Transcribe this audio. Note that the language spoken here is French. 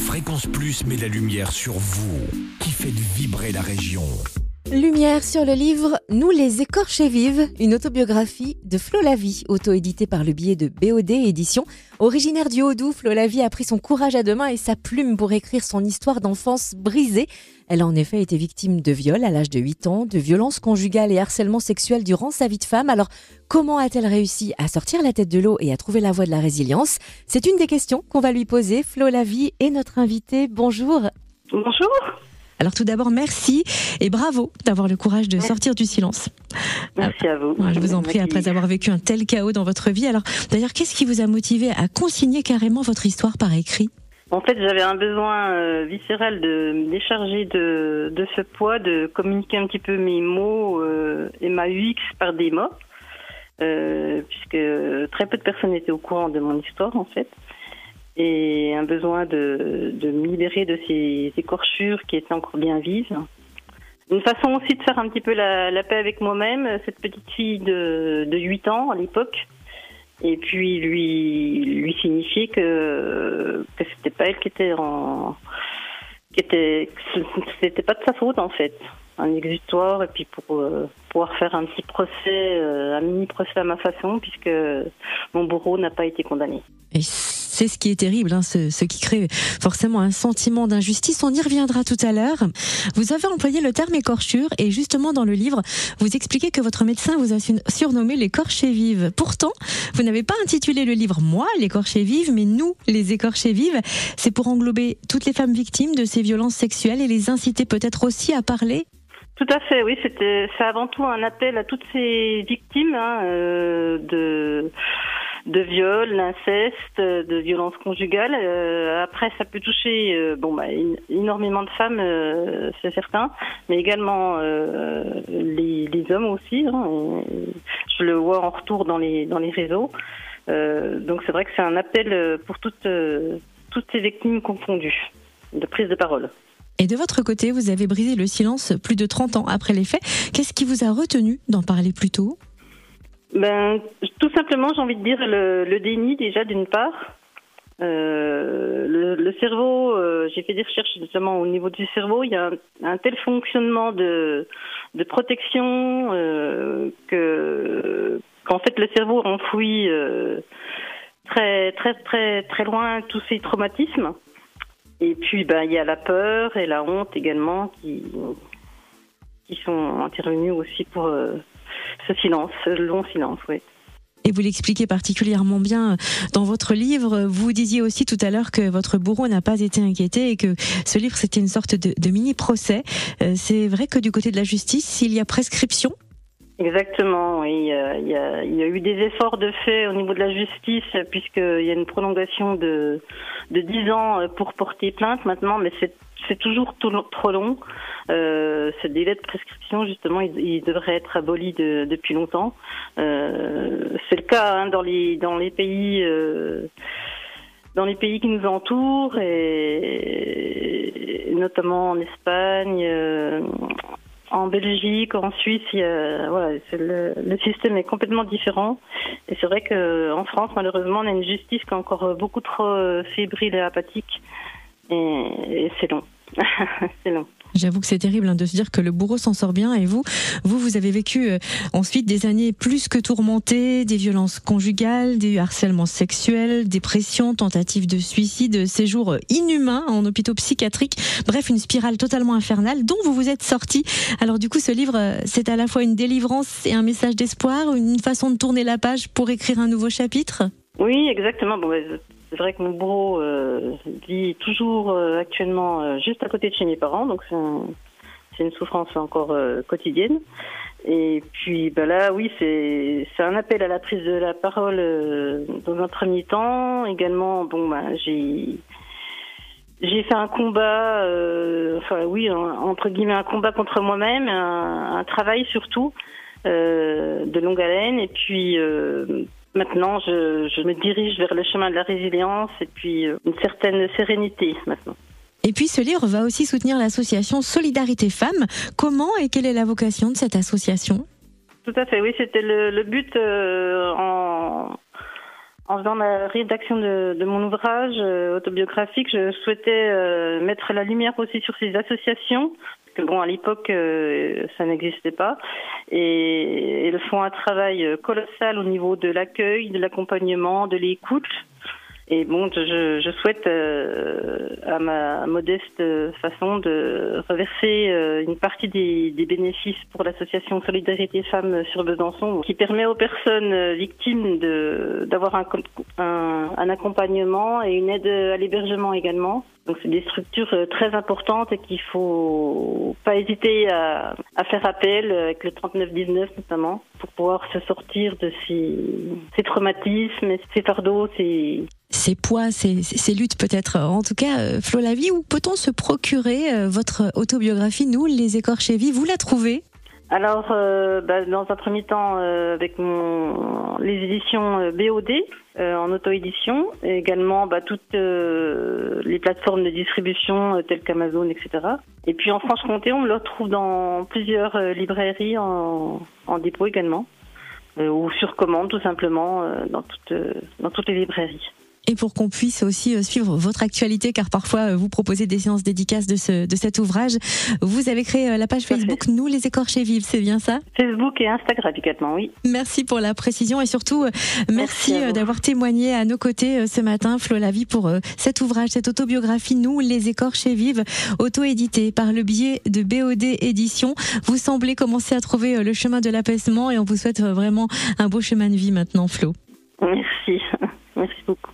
Fréquence Plus met la lumière sur vous, qui faites vibrer la région. Lumière sur le livre Nous les écorchés vives, une autobiographie de Flo Lavie, auto-éditée par le biais de BOD Éditions. Originaire du Haut-Doubs, Flo Lavie a pris son courage à deux mains et sa plume pour écrire son histoire d'enfance brisée. Elle a en effet été victime de viol à l'âge de 8 ans, de violences conjugales et harcèlement sexuel durant sa vie de femme. Alors, comment a-t-elle réussi à sortir la tête de l'eau et à trouver la voie de la résilience? C'est une des questions qu'on va lui poser. Flo Lavie est notre invitée. Bonjour. Bonjour. Alors tout d'abord, merci et bravo d'avoir le courage de sortir du silence. Merci à vous. Je vous en prie, après avoir vécu un tel chaos dans votre vie. Alors d'ailleurs, qu'est-ce qui vous a motivé à consigner carrément votre histoire par écrit? En fait, j'avais un besoin euh, viscéral de me décharger de, de, ce poids, de communiquer un petit peu mes mots euh, et ma UX par des mots, euh, puisque très peu de personnes étaient au courant de mon histoire, en fait et un besoin de, de me libérer de ces écorchures qui étaient encore bien vives. Une façon aussi de faire un petit peu la, la paix avec moi-même, cette petite fille de, de 8 ans à l'époque, et puis lui lui signifier que que c'était pas elle qui était en qui était c'était pas de sa faute en fait un exutoire et puis pour euh, pouvoir faire un petit procès euh, un mini procès à ma façon puisque mon bourreau n'a pas été condamné c'est ce qui est terrible, hein, ce, qui crée forcément un sentiment d'injustice. On y reviendra tout à l'heure. Vous avez employé le terme écorchure et justement dans le livre, vous expliquez que votre médecin vous a surnommé l'écorché vive. Pourtant, vous n'avez pas intitulé le livre Moi, l'écorché vive, mais Nous, les écorchés vives. C'est pour englober toutes les femmes victimes de ces violences sexuelles et les inciter peut-être aussi à parler? Tout à fait, oui. C'était, c'est avant tout un appel à toutes ces victimes hein, euh, de de viol, d'inceste, de violence conjugale. Euh, après, ça peut toucher euh, bon, bah, énormément de femmes, euh, c'est certain, mais également les, les, hommes aussi. Hein, je le vois en retour dans les, dans les réseaux. donc c'est vrai que c'est un appel pour toutes, toutes ces victimes confondues de prise de parole. Et de votre côté, vous avez brisé le silence plus de 30 ans après les faits. Qu'est-ce qui vous a retenu d'en parler plus tôt? Ben, tout simplement, j'ai envie de dire le, le déni déjà d'une part. Euh, le, le, cerveau, euh, j'ai fait des recherches justement au niveau du cerveau. Il y a un, tel fonctionnement de, de protection euh, que qu'en fait le cerveau enfouit euh, très très très très loin tous ces traumatismes. Et puis ben il y a la peur et la honte également qui qui sont intervenus aussi pour euh, ce silence, ce long silence, oui. Et vous l'expliquez particulièrement bien dans votre livre. Vous disiez aussi tout à l'heure que votre bourreau n'a pas été inquiété et que ce livre c'était une sorte de, mini procès. Euh, c'est vrai que du côté de la justice, il y a prescription? Exactement, oui. Il y, a, il y, a, eu des efforts de fait au niveau de la justice, puisqu'il y a une prolongation de, de 10 ans pour porter plainte maintenant, mais c'est c'est toujours trop long. Euh, ce délai de prescription, justement, il, devrait être aboli depuis longtemps. Euh, c'est le cas hein, dans les dans les pays euh, dans les pays qui nous entourent et, notamment en Espagne. Euh, en Belgique, en Suisse, il y a, voilà, le, le, système est complètement différent. Et c'est vrai qu'en France, malheureusement, on a une justice qui est encore beaucoup trop fébrile et apathique. Et, et c'est long. c'est long. J'avoue que c'est terrible hein, de se dire que le bourreau s'en sort bien et vous, vous, vous avez vécu euh, ensuite des années plus que tourmentées, des violences conjugales, des harcèlements sexuels, dépression, tentatives de suicide, séjours inhumains en hôpitaux psychiatriques, bref, une spirale totalement infernale dont vous vous êtes sorti. Alors du coup, ce livre, euh, c'est à la fois une délivrance et un message d'espoir, une façon de tourner la page pour écrire un nouveau chapitre? Oui, exactement. Bon, c'est vrai que mon bourreau euh, vit toujours euh, actuellement euh, juste à côté de chez mes parents, donc c'est une souffrance encore quotidienne. Et puis bah là, oui, c'est un appel à la prise de la parole dans un premier temps. Également, bon, bah, j'ai j'ai fait un combat, enfin oui, entre guillemets un combat contre moi-même, un, un, travail surtout de longue haleine, et puis Maintenant, je, je, me dirige vers le chemin de la résilience et puis euh, une certaine sérénité maintenant. Et puis ce livre va aussi soutenir l'association Solidarité Femmes. Comment et quelle est la vocation de cette association? Tout à fait, oui, c'était le, le, but euh, en, En faisant la rédaction de, de mon ouvrage euh, autobiographique, je souhaitais euh, mettre la lumière aussi sur ces associations, que bon, à l'époque, euh, ça n'existait pas, et elles font un travail colossal au niveau de l'accueil, de l'accompagnement, de l'écoute. Et bon, je, je souhaite, euh, à ma modeste façon, de reverser euh, une partie des, des bénéfices pour l'association Solidarité Femmes sur Besançon, qui permet aux personnes victimes de d'avoir un, un, un accompagnement et une aide à l'hébergement également. Donc c'est des structures très importantes et qu'il faut pas hésiter à, à, faire appel avec le 3919 notamment pour pouvoir se sortir de ces, ces traumatismes, ces fardeaux, ces ces poids, ces, ces luttes peut-être. En tout cas, euh, Flo Lavie, où peut-on se procurer euh, votre autobiographie, Nous, les écorchés vifs? Vous la trouvez? Alors, euh, bah, dans un premier temps, euh, avec mon, les éditions euh, BOD euh, en auto-édition, et également bah, toutes les plateformes de distribution telles qu'Amazon, etc. Et puis en Franche-Comté, on le retrouve dans plusieurs librairies en, en dépôt également, ou sur commande tout simplement dans, toutes, dans toutes les librairies et pour qu'on puisse aussi euh, suivre votre actualité, car parfois euh, vous proposez des séances dédicaces de, ce, de cet ouvrage. Vous avez créé euh, la page Facebook Nous les écorchés vivent, c'est bien ça? Facebook et Instagram également, oui. Merci pour la précision et surtout merci, merci d'avoir témoigné à nos côtés ce matin, Flo Lavie, pour cet ouvrage, cette autobiographie Nous les écorchés vivent, auto-édité par le biais de BOD Édition. Vous semblez commencer à trouver le chemin de l'apaisement et on vous souhaite vraiment un beau chemin de vie maintenant, Flo. Merci, merci beaucoup.